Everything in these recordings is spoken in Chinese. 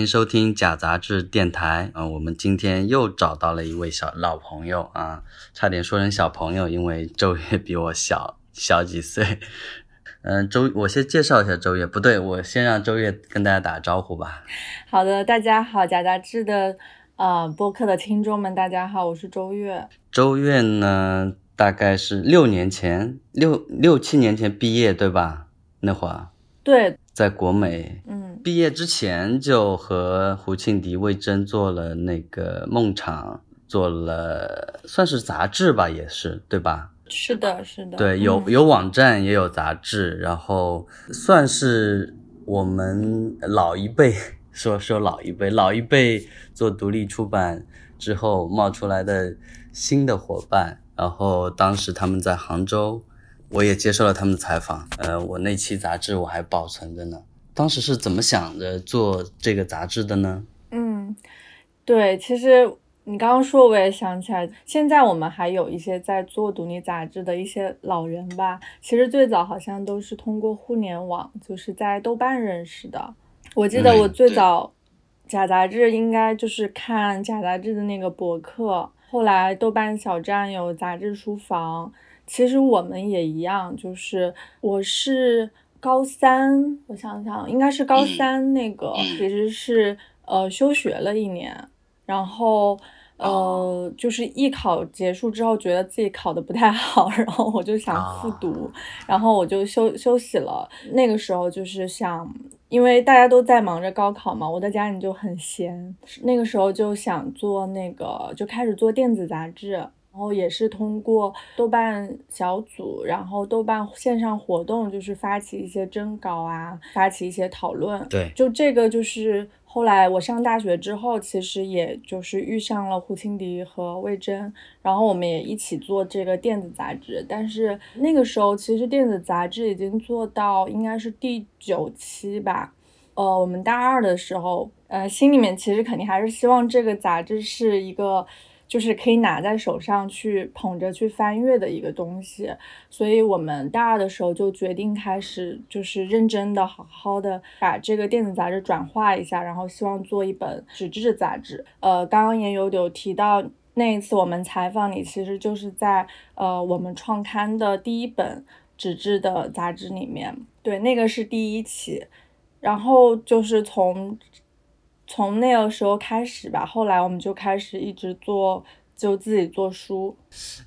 欢迎收听假杂志电台啊！我们今天又找到了一位小老朋友啊，差点说成小朋友，因为周月比我小小几岁。嗯，周，我先介绍一下周月，不对，我先让周月跟大家打个招呼吧。好的，大家好，假杂志的呃播客的听众们，大家好，我是周月。周月呢，大概是六年前，六六七年前毕业，对吧？那会儿。对，在国美，嗯，毕业之前就和胡庆迪、魏征做了那个梦场，做了算是杂志吧，也是对吧？是的，是的。对，有有网站，也有杂志，然后算是我们老一辈说说老一辈，老一辈做独立出版之后冒出来的新的伙伴。然后当时他们在杭州。我也接受了他们的采访，呃，我那期杂志我还保存着呢。当时是怎么想着做这个杂志的呢？嗯，对，其实你刚刚说，我也想起来，现在我们还有一些在做独立杂志的一些老人吧。其实最早好像都是通过互联网，就是在豆瓣认识的。我记得我最早假杂志应该就是看假杂志的那个博客，后来豆瓣小站有杂志书房。其实我们也一样，就是我是高三，我想想，应该是高三那个，其实是呃休学了一年，然后呃就是艺考结束之后，觉得自己考的不太好，然后我就想复读，然后我就休休息了。那个时候就是想，因为大家都在忙着高考嘛，我在家里就很闲，那个时候就想做那个，就开始做电子杂志。然后也是通过豆瓣小组，然后豆瓣线上活动，就是发起一些征稿啊，发起一些讨论。对，就这个就是后来我上大学之后，其实也就是遇上了胡青迪和魏征，然后我们也一起做这个电子杂志。但是那个时候，其实电子杂志已经做到应该是第九期吧。呃，我们大二的时候，呃，心里面其实肯定还是希望这个杂志是一个。就是可以拿在手上去捧着去翻阅的一个东西，所以我们大二的时候就决定开始，就是认真的、好好的把这个电子杂志转化一下，然后希望做一本纸质杂志。呃，刚刚也有有提到那一次我们采访你，其实就是在呃我们创刊的第一本纸质的杂志里面，对，那个是第一期，然后就是从。从那个时候开始吧，后来我们就开始一直做，就自己做书。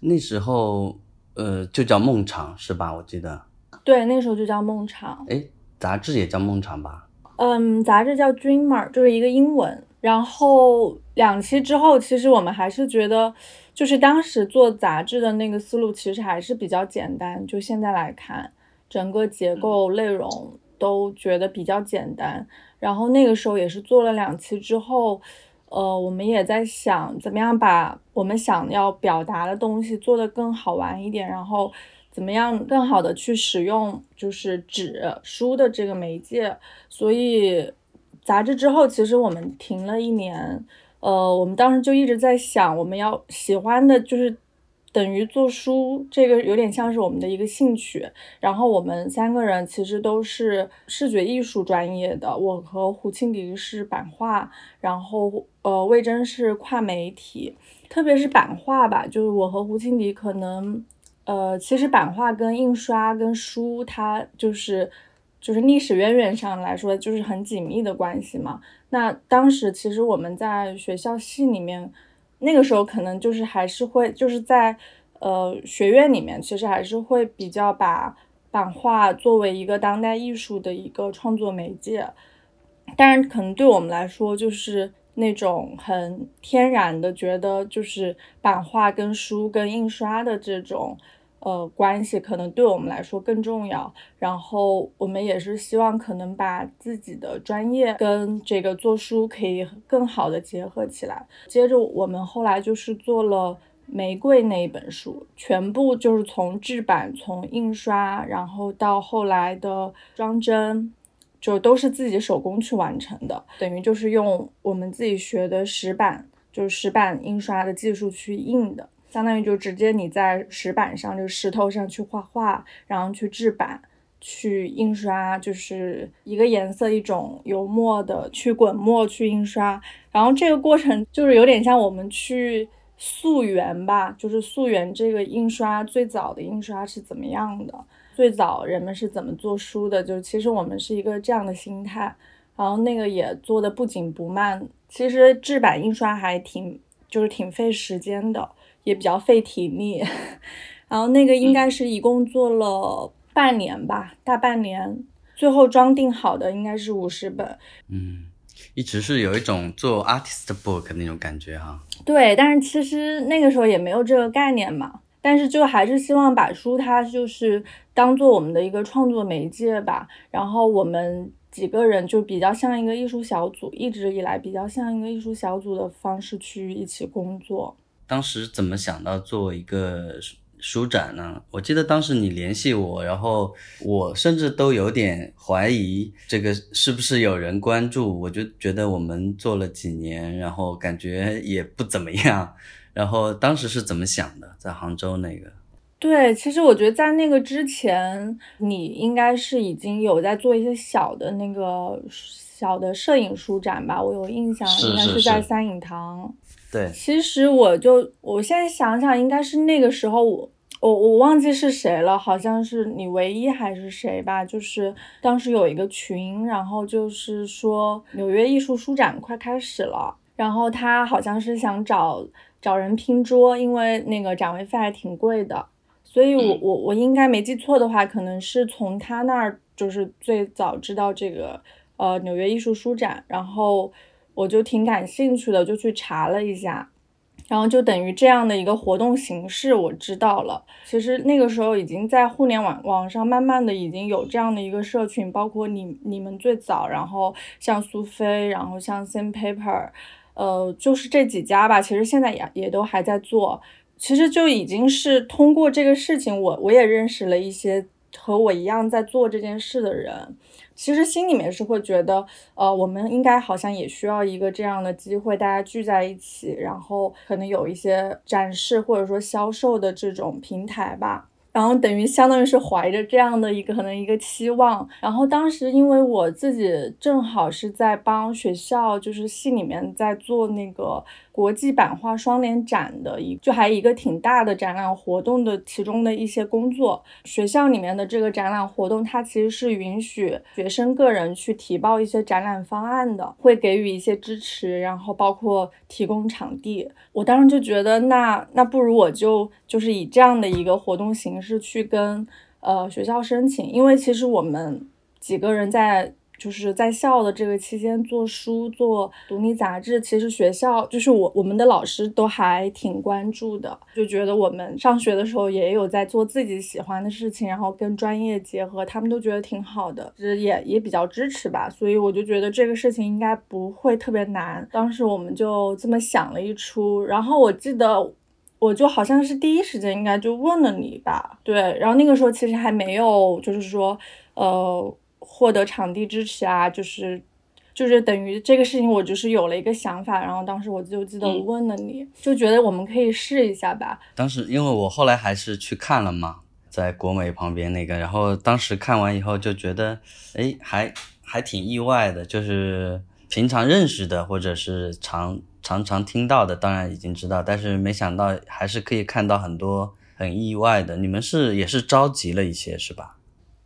那时候，呃，就叫梦场是吧？我记得。对，那时候就叫梦场。哎，杂志也叫梦场吧？嗯，杂志叫 Dreamer，就是一个英文。然后两期之后，其实我们还是觉得，就是当时做杂志的那个思路其实还是比较简单。就现在来看，整个结构、内容都觉得比较简单。然后那个时候也是做了两期之后，呃，我们也在想怎么样把我们想要表达的东西做得更好玩一点，然后怎么样更好的去使用就是纸书的这个媒介。所以杂志之后，其实我们停了一年，呃，我们当时就一直在想，我们要喜欢的就是。等于做书，这个有点像是我们的一个兴趣。然后我们三个人其实都是视觉艺术专业的，我和胡庆迪是版画，然后呃魏征是跨媒体，特别是版画吧，就是我和胡庆迪可能，呃，其实版画跟印刷跟书，它就是就是历史渊源上来说就是很紧密的关系嘛。那当时其实我们在学校系里面。那个时候可能就是还是会就是在呃学院里面，其实还是会比较把版画作为一个当代艺术的一个创作媒介。当然，可能对我们来说，就是那种很天然的觉得，就是版画跟书跟印刷的这种。呃，关系可能对我们来说更重要。然后我们也是希望可能把自己的专业跟这个做书可以更好的结合起来。接着我们后来就是做了玫瑰那一本书，全部就是从制版、从印刷，然后到后来的装帧，就都是自己手工去完成的。等于就是用我们自己学的石版，就是石版印刷的技术去印的。相当于就直接你在石板上，就石头上去画画，然后去制版，去印刷，就是一个颜色一种油墨的去滚墨去印刷，然后这个过程就是有点像我们去溯源吧，就是溯源这个印刷最早的印刷是怎么样的，最早人们是怎么做书的，就其实我们是一个这样的心态，然后那个也做的不紧不慢，其实制版印刷还挺就是挺费时间的，也比较费体力，然后那个应该是一共做了。半年吧，大半年，最后装订好的应该是五十本。嗯，一直是有一种做 artist book 那种感觉哈。对，但是其实那个时候也没有这个概念嘛。但是就还是希望把书它就是当做我们的一个创作媒介吧。然后我们几个人就比较像一个艺术小组，一直以来比较像一个艺术小组的方式去一起工作。当时怎么想到做一个？书展呢？我记得当时你联系我，然后我甚至都有点怀疑这个是不是有人关注。我就觉得我们做了几年，然后感觉也不怎么样。然后当时是怎么想的？在杭州那个？对，其实我觉得在那个之前，你应该是已经有在做一些小的那个小的摄影书展吧？我有印象，应该是在三影堂。对，其实我就我现在想想，应该是那个时候我。我我忘记是谁了，好像是你唯一还是谁吧？就是当时有一个群，然后就是说纽约艺术书展快开始了，然后他好像是想找找人拼桌，因为那个展位费还挺贵的，所以我我我应该没记错的话，可能是从他那儿就是最早知道这个呃纽约艺术书展，然后我就挺感兴趣的，就去查了一下。然后就等于这样的一个活动形式，我知道了。其实那个时候已经在互联网网上慢慢的已经有这样的一个社群，包括你你们最早，然后像苏菲，然后像 Sandpaper，呃，就是这几家吧。其实现在也也都还在做。其实就已经是通过这个事情，我我也认识了一些和我一样在做这件事的人。其实心里面是会觉得，呃，我们应该好像也需要一个这样的机会，大家聚在一起，然后可能有一些展示或者说销售的这种平台吧。然后等于相当于是怀着这样的一个可能一个期望，然后当时因为我自己正好是在帮学校，就是系里面在做那个国际版画双联展的一，就还一个挺大的展览活动的其中的一些工作。学校里面的这个展览活动，它其实是允许学生个人去提报一些展览方案的，会给予一些支持，然后包括提供场地。我当时就觉得，那那不如我就就是以这样的一个活动形式去跟呃学校申请，因为其实我们几个人在。就是在校的这个期间做书做独立杂志，其实学校就是我我们的老师都还挺关注的，就觉得我们上学的时候也有在做自己喜欢的事情，然后跟专业结合，他们都觉得挺好的，就是也也比较支持吧。所以我就觉得这个事情应该不会特别难。当时我们就这么想了一出，然后我记得我就好像是第一时间应该就问了你吧，对，然后那个时候其实还没有就是说呃。获得场地支持啊，就是就是等于这个事情，我就是有了一个想法，然后当时我就记得我问了你，就觉得我们可以试一下吧。当时因为我后来还是去看了嘛，在国美旁边那个，然后当时看完以后就觉得，哎，还还挺意外的，就是平常认识的或者是常常常听到的，当然已经知道，但是没想到还是可以看到很多很意外的。你们是也是着急了一些是吧？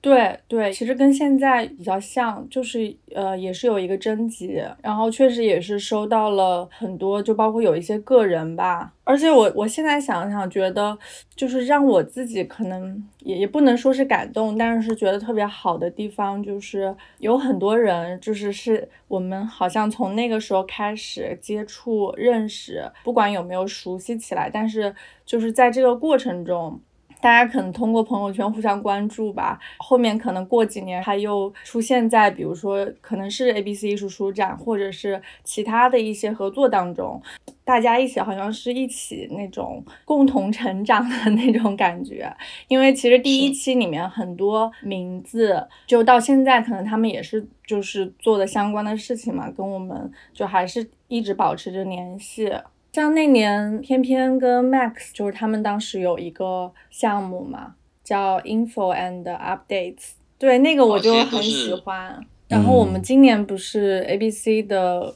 对对，其实跟现在比较像，就是呃，也是有一个征集，然后确实也是收到了很多，就包括有一些个人吧。而且我我现在想想，觉得就是让我自己可能也也不能说是感动，但是觉得特别好的地方，就是有很多人，就是是我们好像从那个时候开始接触认识，不管有没有熟悉起来，但是就是在这个过程中。大家可能通过朋友圈互相关注吧，后面可能过几年他又出现在，比如说可能是 A B C 艺术书展，或者是其他的一些合作当中，大家一起好像是一起那种共同成长的那种感觉。因为其实第一期里面很多名字，就到现在可能他们也是就是做的相关的事情嘛，跟我们就还是一直保持着联系。像那年，偏偏跟 Max 就是他们当时有一个项目嘛，叫 Info and Updates。对，那个我就很喜欢。然后我们今年不是 A B C 的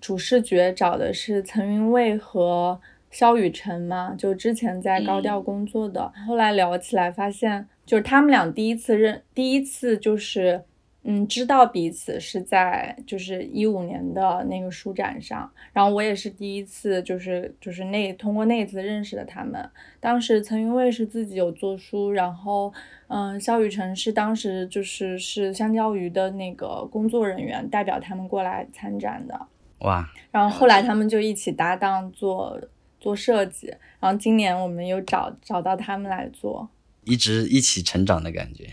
主视觉找的是岑云蔚和肖雨辰嘛？就之前在高调工作的，后来聊起来发现，就是他们俩第一次认，第一次就是。嗯，知道彼此是在就是一五年的那个书展上，然后我也是第一次，就是就是那通过那次认识的他们。当时曾云卫是自己有做书，然后嗯，肖雨辰是当时就是是香蕉鱼的那个工作人员，代表他们过来参展的。哇！然后后来他们就一起搭档做做设计，然后今年我们又找找到他们来做，一直一起成长的感觉。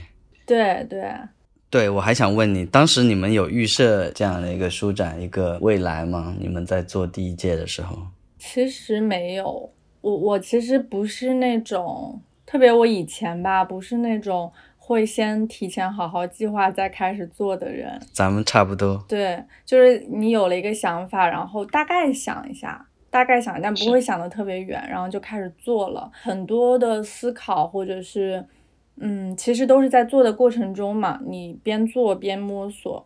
对对。对，我还想问你，当时你们有预设这样的一个书展一个未来吗？你们在做第一届的时候，其实没有。我我其实不是那种特别，我以前吧，不是那种会先提前好好计划再开始做的人。咱们差不多。对，就是你有了一个想法，然后大概想一下，大概想，但不会想的特别远，然后就开始做了很多的思考，或者是。嗯，其实都是在做的过程中嘛，你边做边摸索，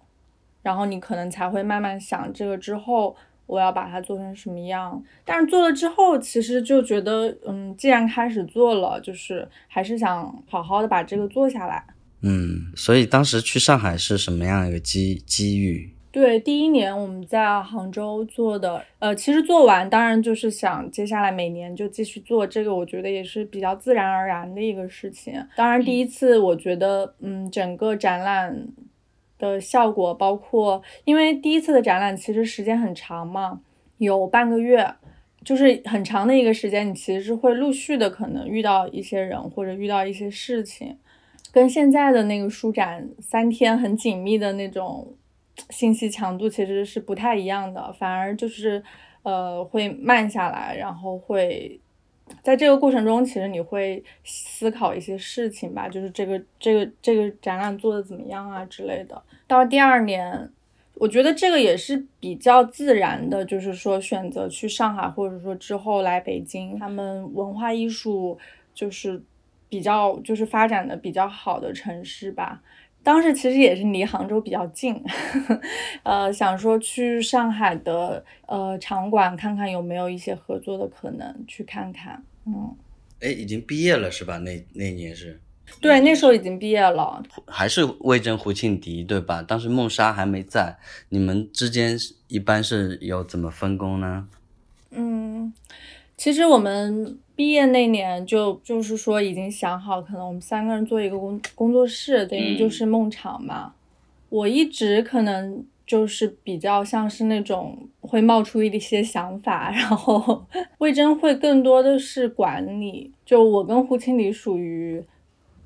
然后你可能才会慢慢想这个之后我要把它做成什么样。但是做了之后，其实就觉得，嗯，既然开始做了，就是还是想好好的把这个做下来。嗯，所以当时去上海是什么样一个机机遇？对，第一年我们在杭州做的，呃，其实做完，当然就是想接下来每年就继续做这个，我觉得也是比较自然而然的一个事情。当然，第一次我觉得，嗯，整个展览的效果，包括因为第一次的展览其实时间很长嘛，有半个月，就是很长的一个时间，你其实是会陆续的可能遇到一些人或者遇到一些事情，跟现在的那个书展三天很紧密的那种。信息强度其实是不太一样的，反而就是，呃，会慢下来，然后会在这个过程中，其实你会思考一些事情吧，就是这个这个这个展览做的怎么样啊之类的。到第二年，我觉得这个也是比较自然的，就是说选择去上海，或者说之后来北京，他们文化艺术就是比较就是发展的比较好的城市吧。当时其实也是离杭州比较近，呃，想说去上海的呃场馆看看有没有一些合作的可能，去看看。嗯，哎，已经毕业了是吧？那那年是？对，那时候已经毕业了。还是魏征、胡庆迪对吧？当时梦莎还没在，你们之间一般是有怎么分工呢？嗯，其实我们。毕业那年就就是说已经想好，可能我们三个人做一个工工作室，等于就是梦场嘛。我一直可能就是比较像是那种会冒出一些想法，然后魏征会更多的是管理。就我跟胡青礼属于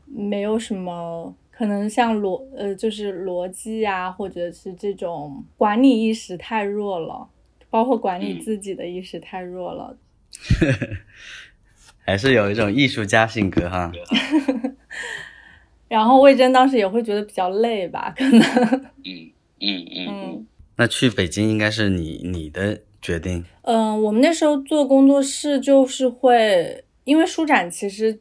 没有什么可能像逻呃就是逻辑啊，或者是这种管理意识太弱了，包括管理自己的意识太弱了。还是有一种艺术家性格哈，然后魏征当时也会觉得比较累吧，可能。嗯嗯嗯。那去北京应该是你你的决定。嗯，我们那时候做工作室就是会，因为书展其实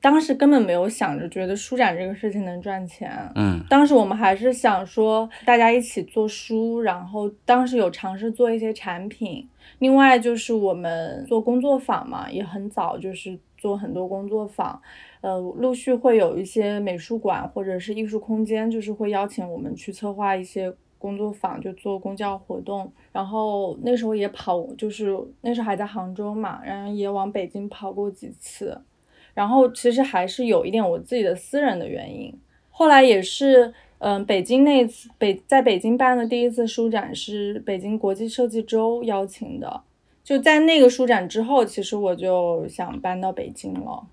当时根本没有想着觉得书展这个事情能赚钱。嗯。当时我们还是想说大家一起做书，然后当时有尝试做一些产品。另外就是我们做工作坊嘛，也很早，就是做很多工作坊，呃，陆续会有一些美术馆或者是艺术空间，就是会邀请我们去策划一些工作坊，就做公教活动。然后那时候也跑，就是那时候还在杭州嘛，然后也往北京跑过几次。然后其实还是有一点我自己的私人的原因，后来也是。嗯，北京那次北在北京办的第一次书展是北京国际设计周邀请的，就在那个书展之后，其实我就想搬到北京了。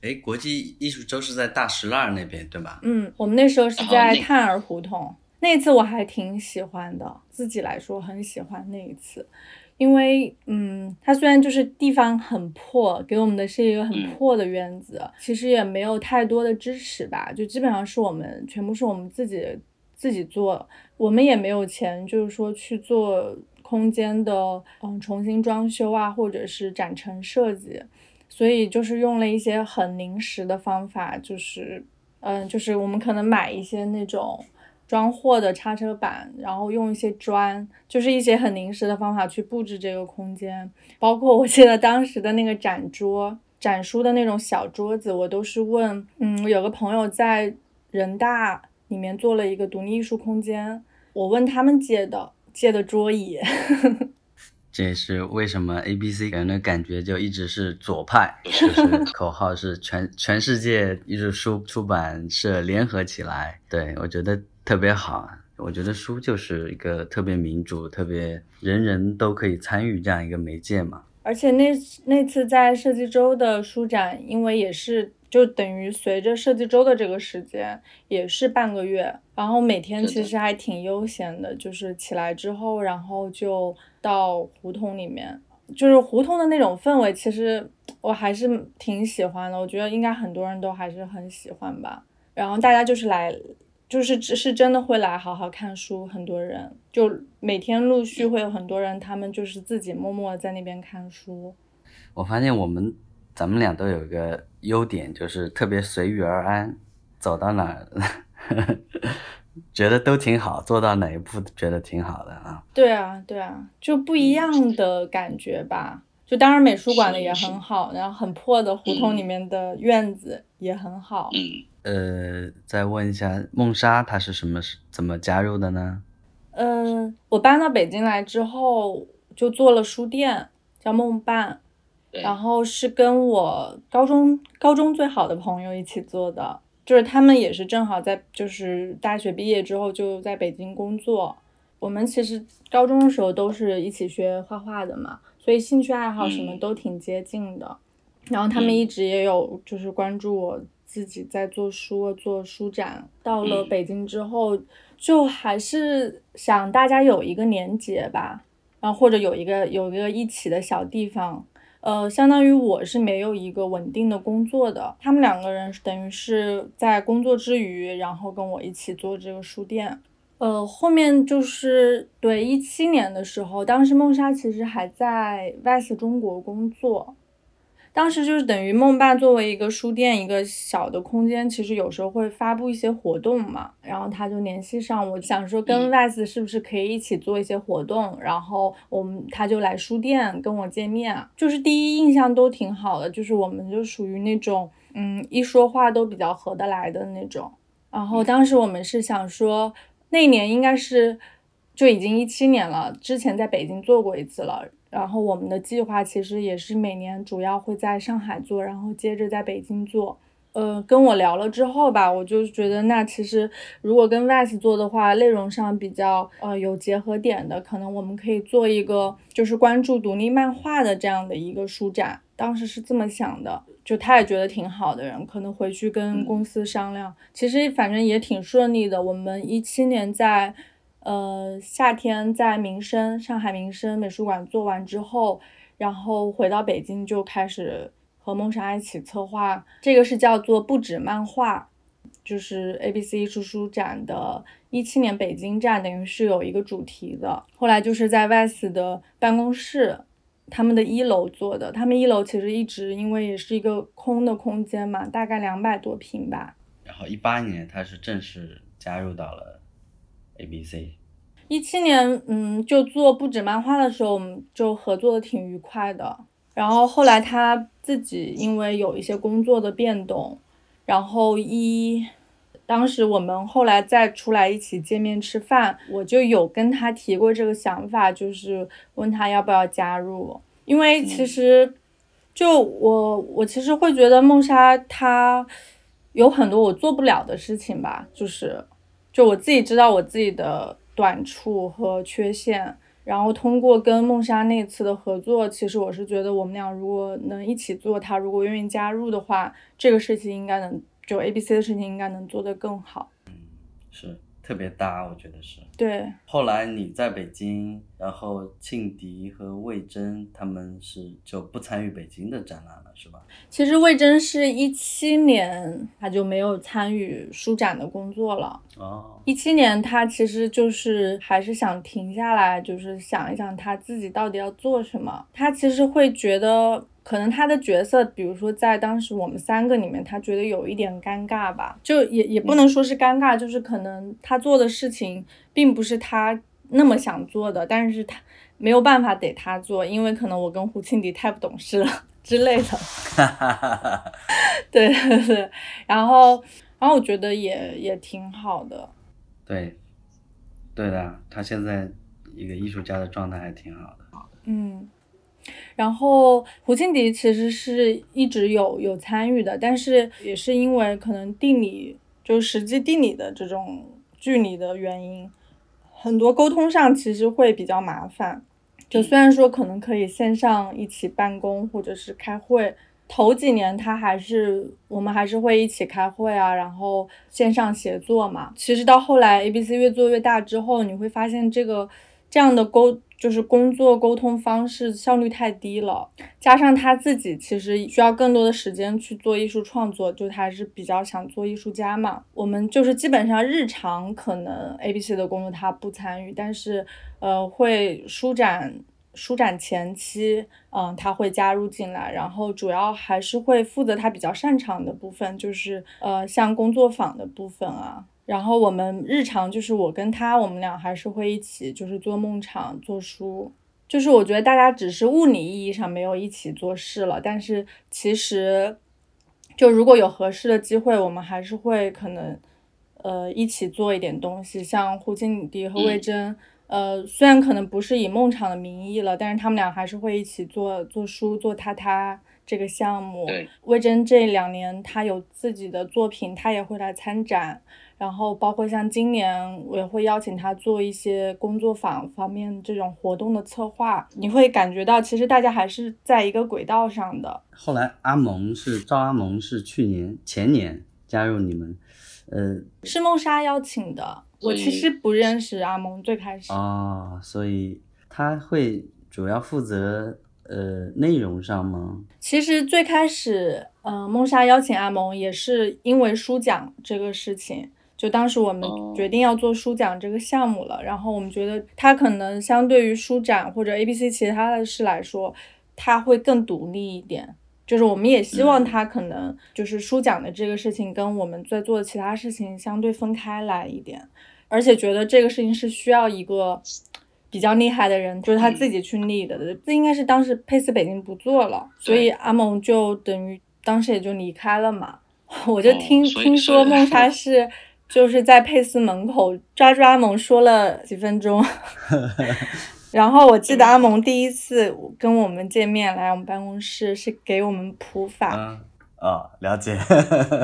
哎，国际艺术周是在大石栏那边对吧？嗯，我们那时候是在探儿胡同，那次我还挺喜欢的，自己来说很喜欢那一次。因为，嗯，它虽然就是地方很破，给我们的是一个很破的院子，其实也没有太多的支持吧，就基本上是我们全部是我们自己自己做，我们也没有钱，就是说去做空间的，嗯，重新装修啊，或者是展陈设计，所以就是用了一些很临时的方法，就是，嗯，就是我们可能买一些那种装货的叉车板，然后用一些砖，就是一些很临时的方法去布置这个空间。包括我记得当时的那个展桌、展书的那种小桌子，我都是问，嗯，有个朋友在人大里面做了一个独立艺术空间，我问他们借的借的桌椅。这也是为什么 A B C 给人的感觉就一直是左派，就是 口号是全全世界艺术书出版社联合起来。对我觉得特别好，我觉得书就是一个特别民主、特别人人都可以参与这样一个媒介嘛。而且那那次在设计周的书展，因为也是。就等于随着设计周的这个时间也是半个月，然后每天其实还挺悠闲的，就是起来之后，然后就到胡同里面，就是胡同的那种氛围，其实我还是挺喜欢的。我觉得应该很多人都还是很喜欢吧。然后大家就是来，就是只是真的会来好好看书，很多人就每天陆续会有很多人，他们就是自己默默在那边看书。我发现我们。咱们俩都有一个优点，就是特别随遇而安，走到哪儿 觉得都挺好，做到哪一步觉得挺好的啊。对啊，对啊，就不一样的感觉吧。就当然美术馆的也很好，然后很破的胡同里面的院子也很好。呃，再问一下梦莎，她是什么怎么加入的呢？嗯，我搬到北京来之后就做了书店，叫梦伴。然后是跟我高中高中最好的朋友一起做的，就是他们也是正好在就是大学毕业之后就在北京工作。我们其实高中的时候都是一起学画画的嘛，所以兴趣爱好什么都挺接近的。然后他们一直也有就是关注我自己在做书做书展。到了北京之后，就还是想大家有一个连结吧，然后或者有一个有一个一起的小地方。呃，相当于我是没有一个稳定的工作的，他们两个人等于是在工作之余，然后跟我一起做这个书店。呃，后面就是对一七年的时候，当时梦莎其实还在 VICE 中国工作。当时就是等于梦爸作为一个书店一个小的空间，其实有时候会发布一些活动嘛，然后他就联系上我，想说跟 VICE 是不是可以一起做一些活动，然后我们他就来书店跟我见面，就是第一印象都挺好的，就是我们就属于那种嗯一说话都比较合得来的那种，然后当时我们是想说那年应该是就已经一七年了，之前在北京做过一次了。然后我们的计划其实也是每年主要会在上海做，然后接着在北京做。呃，跟我聊了之后吧，我就觉得那其实如果跟 VICE 做的话，内容上比较呃有结合点的，可能我们可以做一个就是关注独立漫画的这样的一个书展。当时是这么想的，就他也觉得挺好的人，可能回去跟公司商量。其实反正也挺顺利的。我们一七年在。呃，夏天在民生上海民生美术馆做完之后，然后回到北京就开始和梦莎一起策划，这个是叫做不止漫画，就是 A B C 艺术书展的一七年北京站，等于是有一个主题的。后来就是在 VICE 的办公室，他们的一楼做的，他们一楼其实一直因为也是一个空的空间嘛，大概两百多平吧。然后一八年他是正式加入到了。A B C，一七年，嗯，就做不止漫画的时候，我们就合作的挺愉快的。然后后来他自己因为有一些工作的变动，然后一，当时我们后来再出来一起见面吃饭，我就有跟他提过这个想法，就是问他要不要加入。因为其实，就我我其实会觉得梦莎她有很多我做不了的事情吧，就是。就我自己知道我自己的短处和缺陷，然后通过跟梦莎那次的合作，其实我是觉得我们俩如果能一起做，他如果愿意加入的话，这个事情应该能就 A B C 的事情应该能做得更好。嗯，是。特别搭，我觉得是。对。后来你在北京，然后庆迪和魏征他们是就不参与北京的展览了，是吧？其实魏征是一七年他就没有参与书展的工作了。哦。一七年他其实就是还是想停下来，就是想一想他自己到底要做什么。他其实会觉得，可能他的角色，比如说在当时我们三个里面，他觉得有一点尴尬吧，就也也不能说是尴尬，就是可能他做的事情并不是他那么想做的，但是他没有办法得他做，因为可能我跟胡庆迪太不懂事了之类的。对对 对，然后然后我觉得也也挺好的。对，对的，他现在一个艺术家的状态还挺好的。嗯。然后胡庆迪其实是一直有有参与的，但是也是因为可能地理就实际地理的这种距离的原因，很多沟通上其实会比较麻烦。就虽然说可能可以线上一起办公或者是开会，头几年他还是我们还是会一起开会啊，然后线上协作嘛。其实到后来 A B C 越做越大之后，你会发现这个这样的沟。就是工作沟通方式效率太低了，加上他自己其实需要更多的时间去做艺术创作，就他是比较想做艺术家嘛。我们就是基本上日常可能 A B C 的工作他不参与，但是呃会舒展舒展前期，嗯他会加入进来，然后主要还是会负责他比较擅长的部分，就是呃像工作坊的部分啊。然后我们日常就是我跟他，我们俩还是会一起就是做梦场、做书。就是我觉得大家只是物理意义上没有一起做事了，但是其实就如果有合适的机会，我们还是会可能呃一起做一点东西。像胡静迪和魏征，呃虽然可能不是以梦场的名义了，但是他们俩还是会一起做做书、做他他这个项目。魏征这两年他有自己的作品，他也会来参展。然后包括像今年，我也会邀请他做一些工作坊方面这种活动的策划。你会感觉到，其实大家还是在一个轨道上的。后来阿蒙是赵阿蒙是去年前年加入你们，呃，是梦莎邀请的。我其实不认识阿蒙，最开始哦，所以他会主要负责呃内容上吗？其实最开始，嗯，梦莎邀请阿蒙也是因为书奖这个事情。就当时我们决定要做书奖这个项目了，然后我们觉得他可能相对于书展或者 A B C 其他的事来说，他会更独立一点。就是我们也希望他可能就是书奖的这个事情跟我们在做的其他事情相对分开来一点，而且觉得这个事情是需要一个比较厉害的人，就是他自己去立的。这应该是当时佩斯北京不做了，所以阿蒙就等于当时也就离开了嘛。我就听听说梦莎是。就是在佩斯门口抓住阿蒙说了几分钟，然后我记得阿蒙第一次跟我们见面来我们办公室是给我们普法，啊，了解，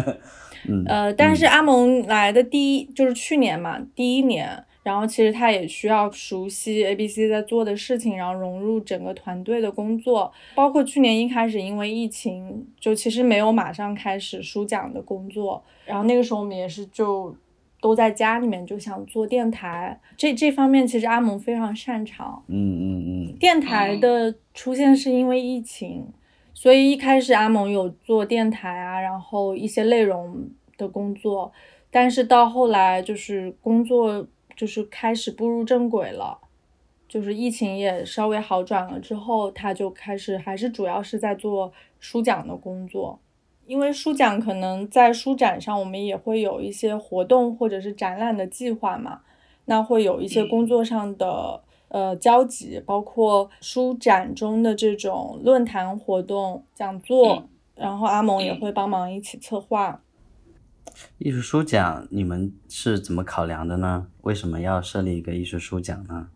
嗯，呃，但是阿蒙来的第一就是去年嘛，第一年。然后其实他也需要熟悉 A B C 在做的事情，然后融入整个团队的工作。包括去年一开始因为疫情，就其实没有马上开始书讲的工作。然后那个时候我们也是就都在家里面就想做电台，这这方面其实阿蒙非常擅长。嗯嗯嗯。电台的出现是因为疫情，所以一开始阿蒙有做电台啊，然后一些内容的工作，但是到后来就是工作。就是开始步入正轨了，就是疫情也稍微好转了之后，他就开始还是主要是在做书讲的工作，因为书讲可能在书展上我们也会有一些活动或者是展览的计划嘛，那会有一些工作上的呃交集，包括书展中的这种论坛活动、讲座，然后阿蒙也会帮忙一起策划。艺术书奖，你们是怎么考量的呢？为什么要设立一个艺术书奖呢？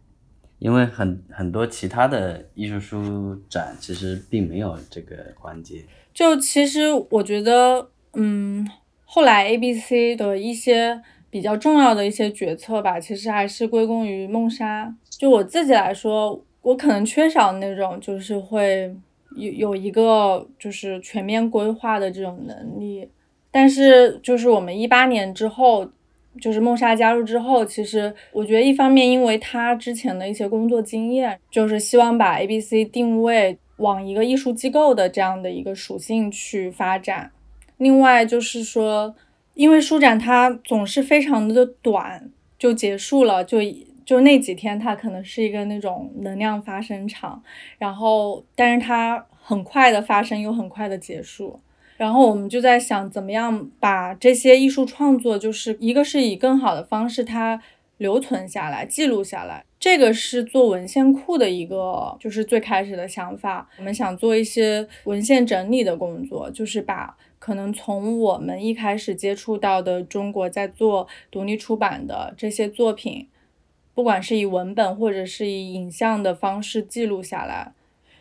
因为很很多其他的艺术书展其实并没有这个环节。就其实我觉得，嗯，后来 A B C 的一些比较重要的一些决策吧，其实还是归功于梦莎。就我自己来说，我可能缺少那种就是会有有一个就是全面规划的这种能力。但是，就是我们一八年之后，就是梦莎加入之后，其实我觉得一方面，因为他之前的一些工作经验，就是希望把 A B C 定位往一个艺术机构的这样的一个属性去发展。另外就是说，因为书展它总是非常的短就结束了，就就那几天它可能是一个那种能量发生场，然后但是它很快的发生又很快的结束。然后我们就在想，怎么样把这些艺术创作，就是一个是以更好的方式它留存下来、记录下来。这个是做文献库的一个，就是最开始的想法。我们想做一些文献整理的工作，就是把可能从我们一开始接触到的中国在做独立出版的这些作品，不管是以文本或者是以影像的方式记录下来，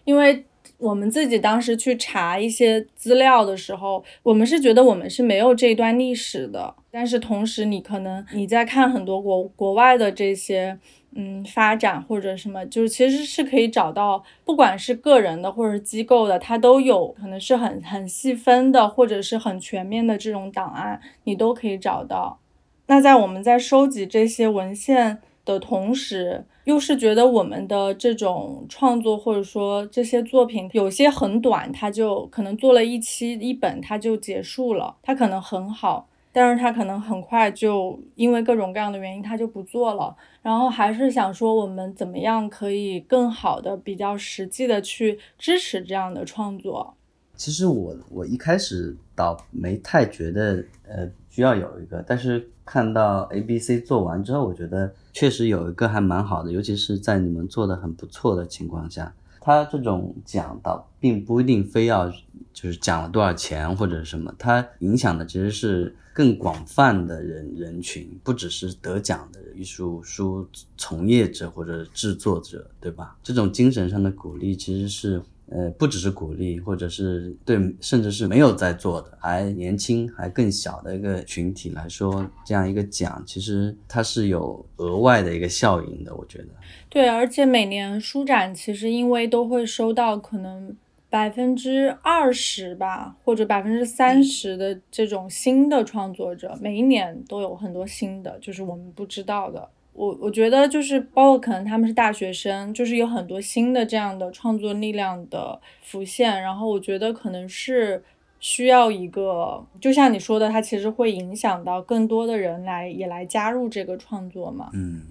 因为。我们自己当时去查一些资料的时候，我们是觉得我们是没有这段历史的。但是同时，你可能你在看很多国国外的这些嗯发展或者什么，就是其实是可以找到，不管是个人的或者机构的，它都有可能是很很细分的或者是很全面的这种档案，你都可以找到。那在我们在收集这些文献的同时，又是觉得我们的这种创作，或者说这些作品有些很短，它就可能做了一期一本，它就结束了。它可能很好，但是它可能很快就因为各种各样的原因，它就不做了。然后还是想说，我们怎么样可以更好的、比较实际的去支持这样的创作？其实我我一开始倒没太觉得呃需要有一个，但是看到 A、B、C 做完之后，我觉得。确实有一个还蛮好的，尤其是在你们做的很不错的情况下，他这种奖倒并不一定非要就是奖了多少钱或者什么，它影响的其实是更广泛的人人群，不只是得奖的艺术书从业者或者制作者，对吧？这种精神上的鼓励其实是。呃，不只是鼓励，或者是对，甚至是没有在做的，还年轻还更小的一个群体来说，这样一个奖，其实它是有额外的一个效应的，我觉得。对，而且每年书展其实因为都会收到可能百分之二十吧，或者百分之三十的这种新的创作者，每一年都有很多新的，就是我们不知道的。我我觉得就是包括可能他们是大学生，就是有很多新的这样的创作力量的浮现，然后我觉得可能是需要一个，就像你说的，它其实会影响到更多的人来也来加入这个创作嘛。嗯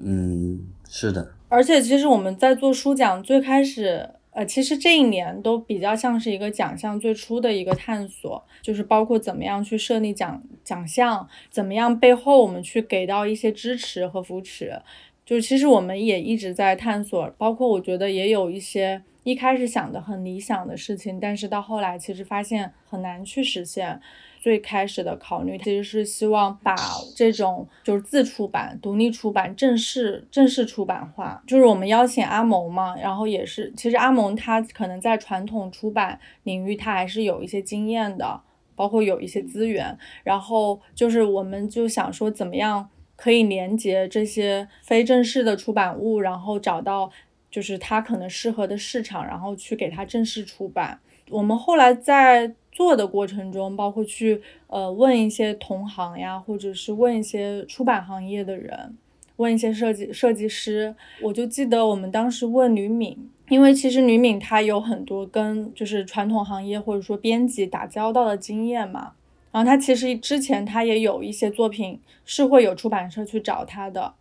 嗯，是的。而且其实我们在做书奖最开始。呃，其实这一年都比较像是一个奖项最初的一个探索，就是包括怎么样去设立奖奖项，怎么样背后我们去给到一些支持和扶持，就其实我们也一直在探索，包括我觉得也有一些一开始想的很理想的事情，但是到后来其实发现很难去实现。最开始的考虑其实是希望把这种就是自出版、独立出版正式正式出版化。就是我们邀请阿蒙嘛，然后也是，其实阿蒙他可能在传统出版领域他还是有一些经验的，包括有一些资源。然后就是我们就想说，怎么样可以连接这些非正式的出版物，然后找到就是他可能适合的市场，然后去给他正式出版。我们后来在。做的过程中，包括去呃问一些同行呀，或者是问一些出版行业的人，问一些设计设计师。我就记得我们当时问吕敏，因为其实吕敏她有很多跟就是传统行业或者说编辑打交道的经验嘛。然后她其实之前她也有一些作品是会有出版社去找她的，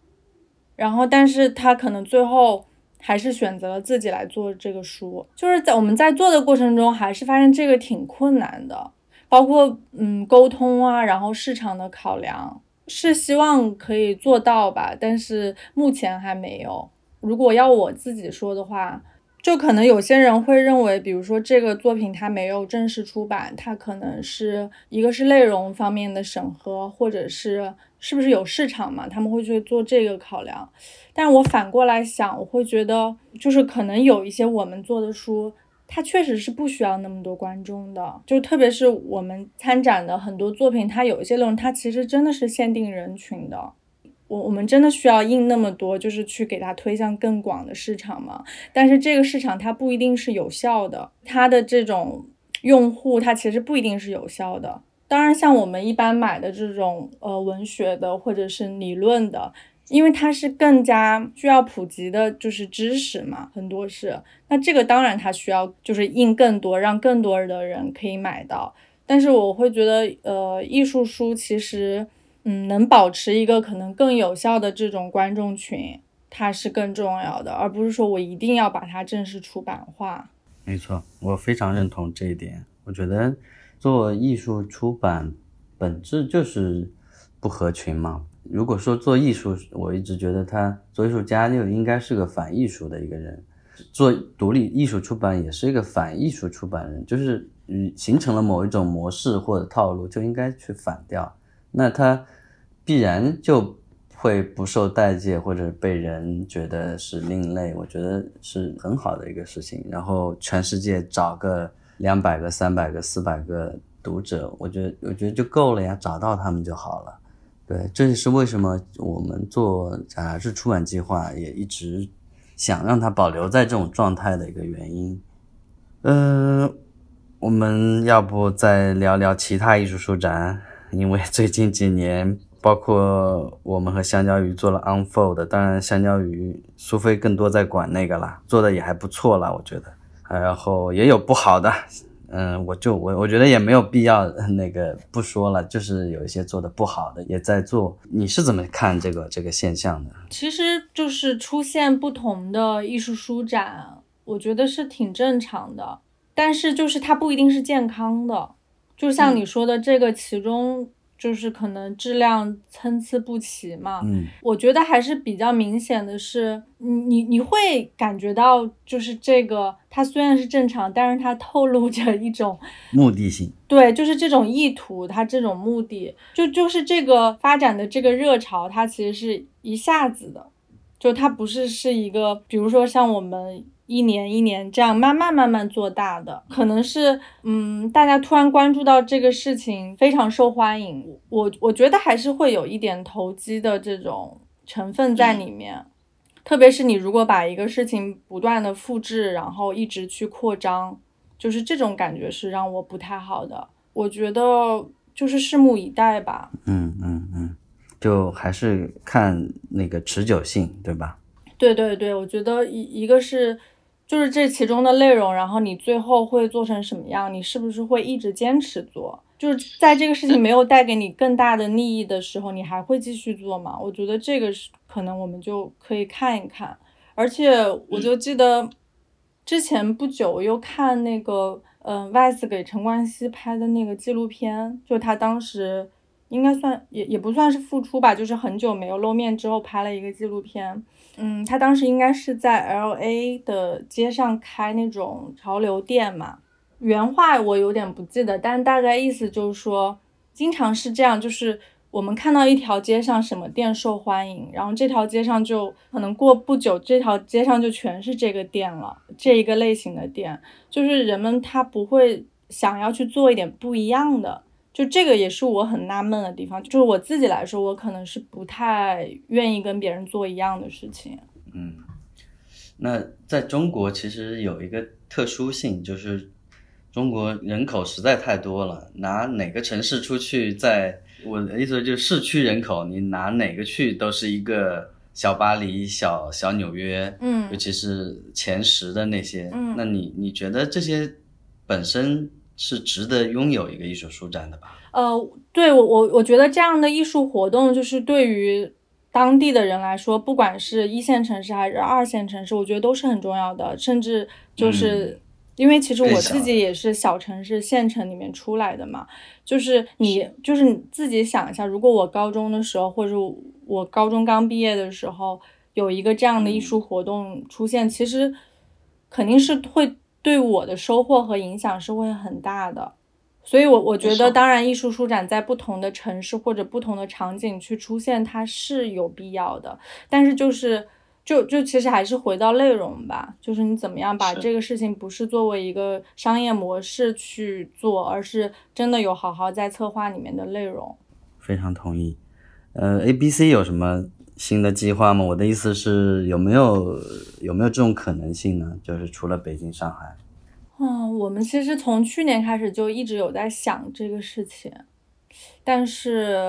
然后但是她可能最后。还是选择了自己来做这个书，就是在我们在做的过程中，还是发现这个挺困难的，包括嗯沟通啊，然后市场的考量，是希望可以做到吧，但是目前还没有。如果要我自己说的话。就可能有些人会认为，比如说这个作品它没有正式出版，它可能是一个是内容方面的审核，或者是是不是有市场嘛，他们会去做这个考量。但我反过来想，我会觉得就是可能有一些我们做的书，它确实是不需要那么多观众的，就特别是我们参展的很多作品，它有一些内容，它其实真的是限定人群的。我我们真的需要印那么多，就是去给它推向更广的市场吗？但是这个市场它不一定是有效的，它的这种用户它其实不一定是有效的。当然，像我们一般买的这种呃文学的或者是理论的，因为它是更加需要普及的，就是知识嘛，很多是。那这个当然它需要就是印更多，让更多的人可以买到。但是我会觉得，呃，艺术书其实。嗯，能保持一个可能更有效的这种观众群，它是更重要的，而不是说我一定要把它正式出版化。没错，我非常认同这一点。我觉得做艺术出版本质就是不合群嘛。如果说做艺术，我一直觉得他做艺术家就应该是个反艺术的一个人，做独立艺术出版也是一个反艺术出版人，就是嗯形成了某一种模式或者套路，就应该去反掉。那他必然就会不受待见，或者被人觉得是另类。我觉得是很好的一个事情。然后全世界找个两百个、三百个、四百个读者，我觉得我觉得就够了呀，找到他们就好了。对，这也是为什么我们做杂志出版计划也一直想让它保留在这种状态的一个原因。嗯，我们要不再聊聊其他艺术书展？因为最近几年，包括我们和香蕉鱼做了 Unfold，当然香蕉鱼苏菲更多在管那个啦，做的也还不错啦，我觉得。然后也有不好的。嗯，我就我我觉得也没有必要那个不说了，就是有一些做的不好的也在做。你是怎么看这个这个现象的？其实就是出现不同的艺术书展，我觉得是挺正常的，但是就是它不一定是健康的，就像你说的这个其中。就是可能质量参差不齐嘛，嗯，我觉得还是比较明显的是，你你你会感觉到，就是这个它虽然是正常，但是它透露着一种 目的性，对，就是这种意图，它这种目的，就就是这个发展的这个热潮，它其实是一下子的，就它不是是一个，比如说像我们。一年一年这样慢慢慢慢做大的，可能是嗯，大家突然关注到这个事情非常受欢迎，我我觉得还是会有一点投机的这种成分在里面，特别是你如果把一个事情不断的复制，然后一直去扩张，就是这种感觉是让我不太好的。我觉得就是拭目以待吧。嗯嗯嗯，就还是看那个持久性，对吧？对对对，我觉得一一个是。就是这其中的内容，然后你最后会做成什么样？你是不是会一直坚持做？就是在这个事情没有带给你更大的利益的时候，你还会继续做吗？我觉得这个是可能我们就可以看一看。而且我就记得之前不久又看那个，嗯，VICE 给陈冠希拍的那个纪录片，就他当时应该算也也不算是复出吧，就是很久没有露面之后拍了一个纪录片。嗯，他当时应该是在 L A 的街上开那种潮流店嘛。原话我有点不记得，但大概意思就是说，经常是这样，就是我们看到一条街上什么店受欢迎，然后这条街上就可能过不久，这条街上就全是这个店了，这一个类型的店，就是人们他不会想要去做一点不一样的。就这个也是我很纳闷的地方，就是我自己来说，我可能是不太愿意跟别人做一样的事情。嗯，那在中国其实有一个特殊性，就是中国人口实在太多了，拿哪个城市出去，在我的意思就是市区人口，你拿哪个去都是一个小巴黎、小小纽约，嗯，尤其是前十的那些，嗯，那你你觉得这些本身？是值得拥有一个艺术书展的吧？呃，对我我我觉得这样的艺术活动，就是对于当地的人来说，不管是一线城市还是二线城市，我觉得都是很重要的。甚至就是因为其实我自己也是小城市县城里面出来的嘛，就是你就是你自己想一下，如果我高中的时候，或者我高中刚毕业的时候，有一个这样的艺术活动出现，其实肯定是会。对我的收获和影响是会很大的，所以，我我觉得，当然，艺术书展在不同的城市或者不同的场景去出现，它是有必要的。但是，就是，就就其实还是回到内容吧，就是你怎么样把这个事情不是作为一个商业模式去做，而是真的有好好在策划里面的内容。非常同意。呃，A、B、C 有什么？新的计划吗？我的意思是有没有有没有这种可能性呢？就是除了北京、上海，嗯，我们其实从去年开始就一直有在想这个事情，但是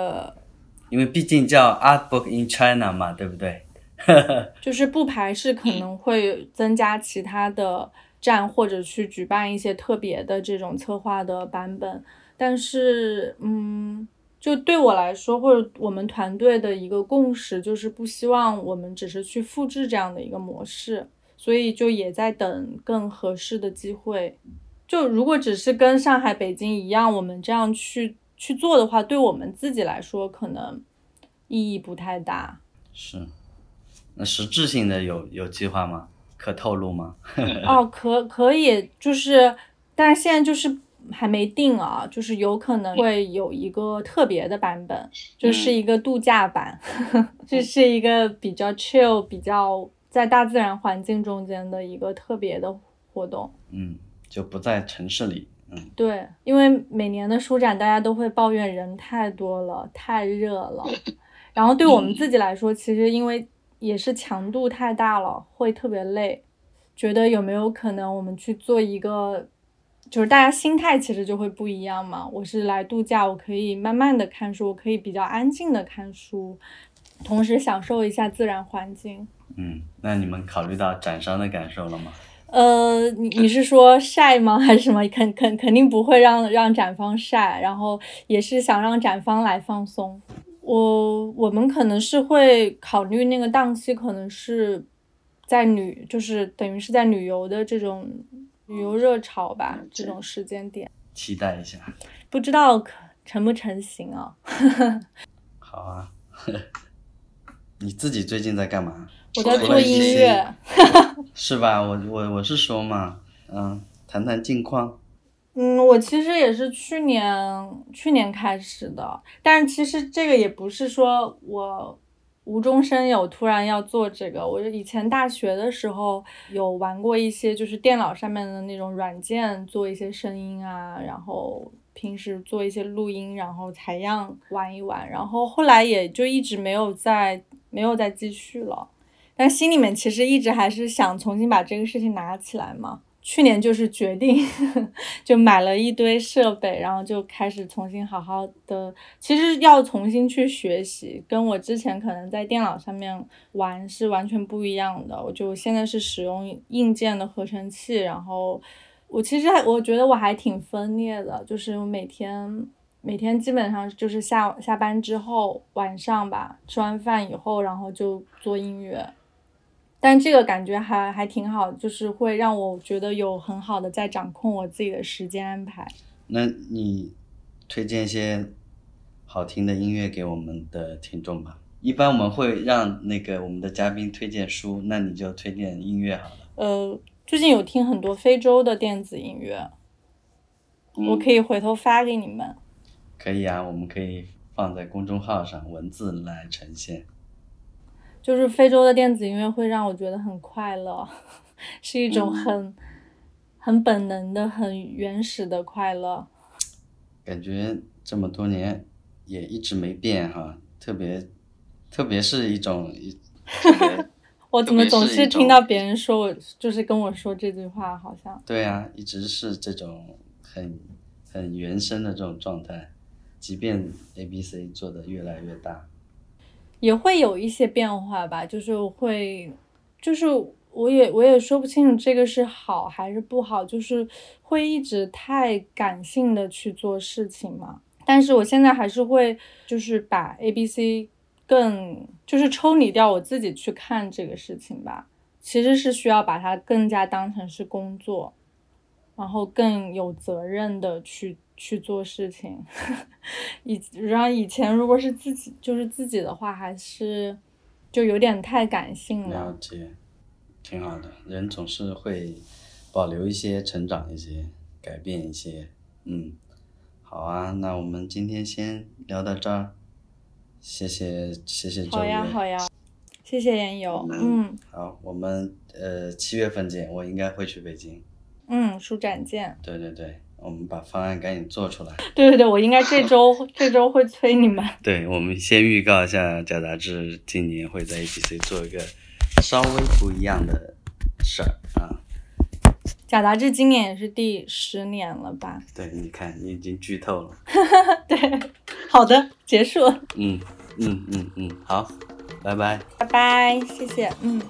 因为毕竟叫 Art Book in China 嘛，对不对？就是不排斥可能会增加其他的站，或者去举办一些特别的这种策划的版本，但是嗯。就对我来说，或者我们团队的一个共识，就是不希望我们只是去复制这样的一个模式，所以就也在等更合适的机会。就如果只是跟上海、北京一样，我们这样去去做的话，对我们自己来说可能意义不太大。是，那实质性的有有计划吗？可透露吗？哦，可可以，就是，但是现在就是。还没定啊，就是有可能会有一个特别的版本，就是一个度假版，这是一个比较 chill、比较在大自然环境中间的一个特别的活动。嗯，就不在城市里。嗯，对，因为每年的书展大家都会抱怨人太多了，太热了。然后对我们自己来说，其实因为也是强度太大了，会特别累。觉得有没有可能我们去做一个？就是大家心态其实就会不一样嘛。我是来度假，我可以慢慢的看书，我可以比较安静的看书，同时享受一下自然环境。嗯，那你们考虑到展商的感受了吗？呃，你你是说晒吗，还是什么？肯肯肯定不会让让展方晒，然后也是想让展方来放松。我我们可能是会考虑那个档期，可能是在旅，就是等于是在旅游的这种。旅游热潮吧，这种时间点，期待一下，不知道可成不成型啊？好啊，你自己最近在干嘛？我在做音乐，是吧？我我我是说嘛，嗯，谈谈近况。嗯，我其实也是去年去年开始的，但是其实这个也不是说我。无中生有，突然要做这个。我以前大学的时候有玩过一些，就是电脑上面的那种软件，做一些声音啊，然后平时做一些录音，然后采样玩一玩。然后后来也就一直没有再没有再继续了，但心里面其实一直还是想重新把这个事情拿起来嘛。去年就是决定，就买了一堆设备，然后就开始重新好好的。其实要重新去学习，跟我之前可能在电脑上面玩是完全不一样的。我就现在是使用硬件的合成器，然后我其实还我觉得我还挺分裂的，就是我每天每天基本上就是下下班之后晚上吧，吃完饭以后，然后就做音乐。但这个感觉还还挺好，就是会让我觉得有很好的在掌控我自己的时间安排。那你推荐一些好听的音乐给我们的听众吧。一般我们会让那个我们的嘉宾推荐书，那你就推荐音乐好了。呃，最近有听很多非洲的电子音乐，我可以回头发给你们。可以啊，我们可以放在公众号上文字来呈现。就是非洲的电子音乐会让我觉得很快乐，是一种很很本能的、很原始的快乐。感觉这么多年也一直没变哈，特别特别是一种一。我怎么总是听到别人说我，就是跟我说这句话，好像。对啊，一直是这种很很原生的这种状态，即便 A B C 做的越来越大。也会有一些变化吧，就是会，就是我也我也说不清楚这个是好还是不好，就是会一直太感性的去做事情嘛。但是我现在还是会，就是把 A B C 更就是抽离掉我自己去看这个事情吧，其实是需要把它更加当成是工作，然后更有责任的去。去做事情，以然后以前如果是自己就是自己的话，还是就有点太感性了。了解，挺好的。人总是会保留一些，成长一些，改变一些。嗯，好啊，那我们今天先聊到这儿。谢谢谢谢周好呀好呀，谢谢言友。嗯。好，我们呃七月份见，我应该会去北京。嗯，书展见。对对对。我们把方案赶紧做出来。对对对，我应该这周 这周会催你们。对，我们先预告一下，假杂志今年会在 A B C 做一个稍微不一样的事儿啊。假杂志今年也是第十年了吧？对，你看，你已经剧透了。对，好的，结束。嗯嗯嗯嗯，好，拜拜。拜拜，谢谢，嗯。